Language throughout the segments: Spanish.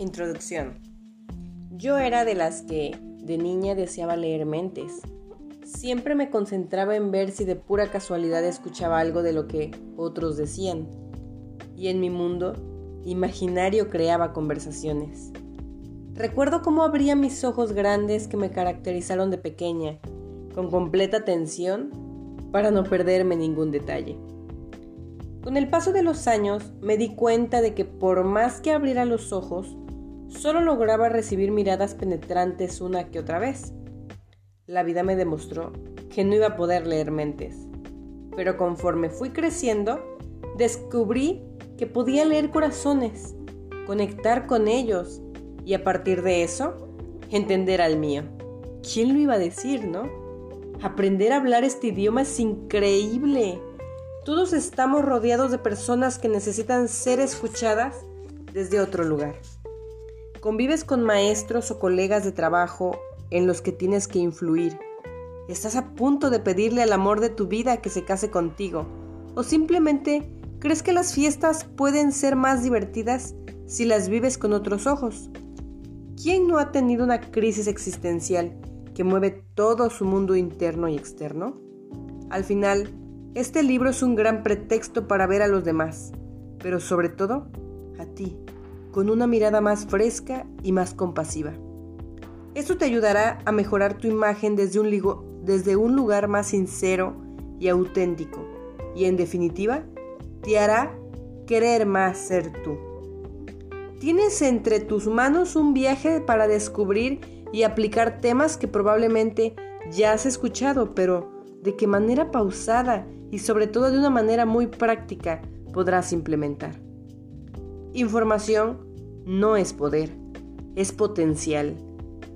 Introducción. Yo era de las que de niña deseaba leer mentes. Siempre me concentraba en ver si de pura casualidad escuchaba algo de lo que otros decían. Y en mi mundo imaginario creaba conversaciones. Recuerdo cómo abría mis ojos grandes que me caracterizaron de pequeña, con completa atención para no perderme ningún detalle. Con el paso de los años me di cuenta de que por más que abriera los ojos, solo lograba recibir miradas penetrantes una que otra vez. La vida me demostró que no iba a poder leer mentes. Pero conforme fui creciendo, descubrí que podía leer corazones, conectar con ellos y a partir de eso, entender al mío. ¿Quién lo iba a decir, no? Aprender a hablar este idioma es increíble. Todos estamos rodeados de personas que necesitan ser escuchadas desde otro lugar. Convives con maestros o colegas de trabajo en los que tienes que influir. Estás a punto de pedirle al amor de tu vida que se case contigo. O simplemente crees que las fiestas pueden ser más divertidas si las vives con otros ojos. ¿Quién no ha tenido una crisis existencial que mueve todo su mundo interno y externo? Al final, este libro es un gran pretexto para ver a los demás, pero sobre todo a ti, con una mirada más fresca y más compasiva. Esto te ayudará a mejorar tu imagen desde un, desde un lugar más sincero y auténtico, y en definitiva, te hará querer más ser tú. Tienes entre tus manos un viaje para descubrir y aplicar temas que probablemente ya has escuchado, pero de qué manera pausada y sobre todo de una manera muy práctica podrás implementar. Información no es poder, es potencial.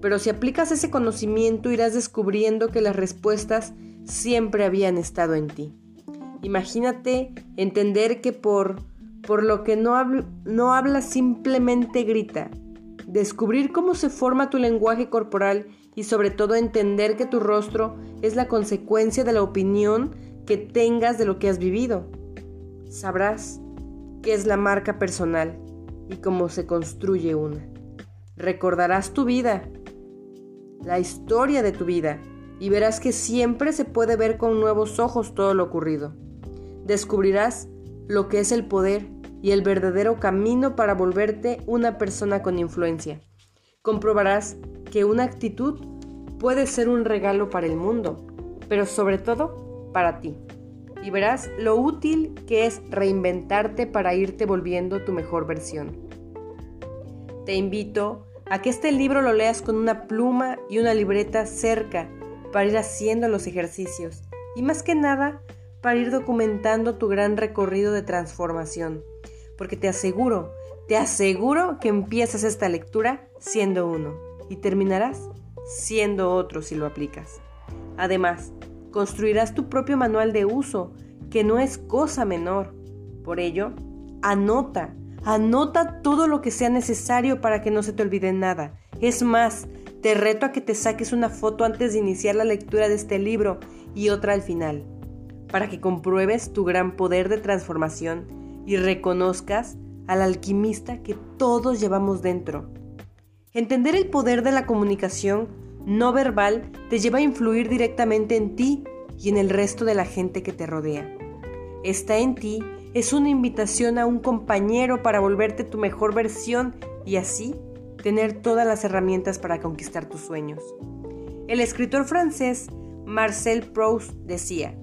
Pero si aplicas ese conocimiento irás descubriendo que las respuestas siempre habían estado en ti. Imagínate entender que por, por lo que no, no habla simplemente grita. Descubrir cómo se forma tu lenguaje corporal y sobre todo entender que tu rostro es la consecuencia de la opinión que tengas de lo que has vivido. Sabrás qué es la marca personal y cómo se construye una. Recordarás tu vida, la historia de tu vida, y verás que siempre se puede ver con nuevos ojos todo lo ocurrido. Descubrirás lo que es el poder y el verdadero camino para volverte una persona con influencia. Comprobarás que una actitud puede ser un regalo para el mundo, pero sobre todo para ti. Y verás lo útil que es reinventarte para irte volviendo tu mejor versión. Te invito a que este libro lo leas con una pluma y una libreta cerca para ir haciendo los ejercicios y más que nada para ir documentando tu gran recorrido de transformación, porque te aseguro, te aseguro que empiezas esta lectura siendo uno y terminarás siendo otro si lo aplicas. Además, construirás tu propio manual de uso, que no es cosa menor. Por ello, anota, anota todo lo que sea necesario para que no se te olvide nada. Es más, te reto a que te saques una foto antes de iniciar la lectura de este libro y otra al final, para que compruebes tu gran poder de transformación y reconozcas al alquimista que todos llevamos dentro Entender el poder de la comunicación no verbal te lleva a influir directamente en ti y en el resto de la gente que te rodea. Está en ti es una invitación a un compañero para volverte tu mejor versión y así tener todas las herramientas para conquistar tus sueños. El escritor francés Marcel Proust decía,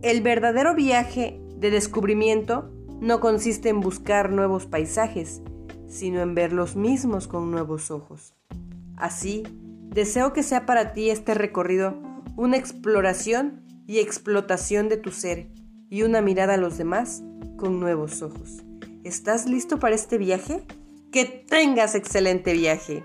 el verdadero viaje de descubrimiento no consiste en buscar nuevos paisajes, sino en ver los mismos con nuevos ojos. Así, deseo que sea para ti este recorrido una exploración y explotación de tu ser y una mirada a los demás con nuevos ojos. ¿Estás listo para este viaje? Que tengas excelente viaje.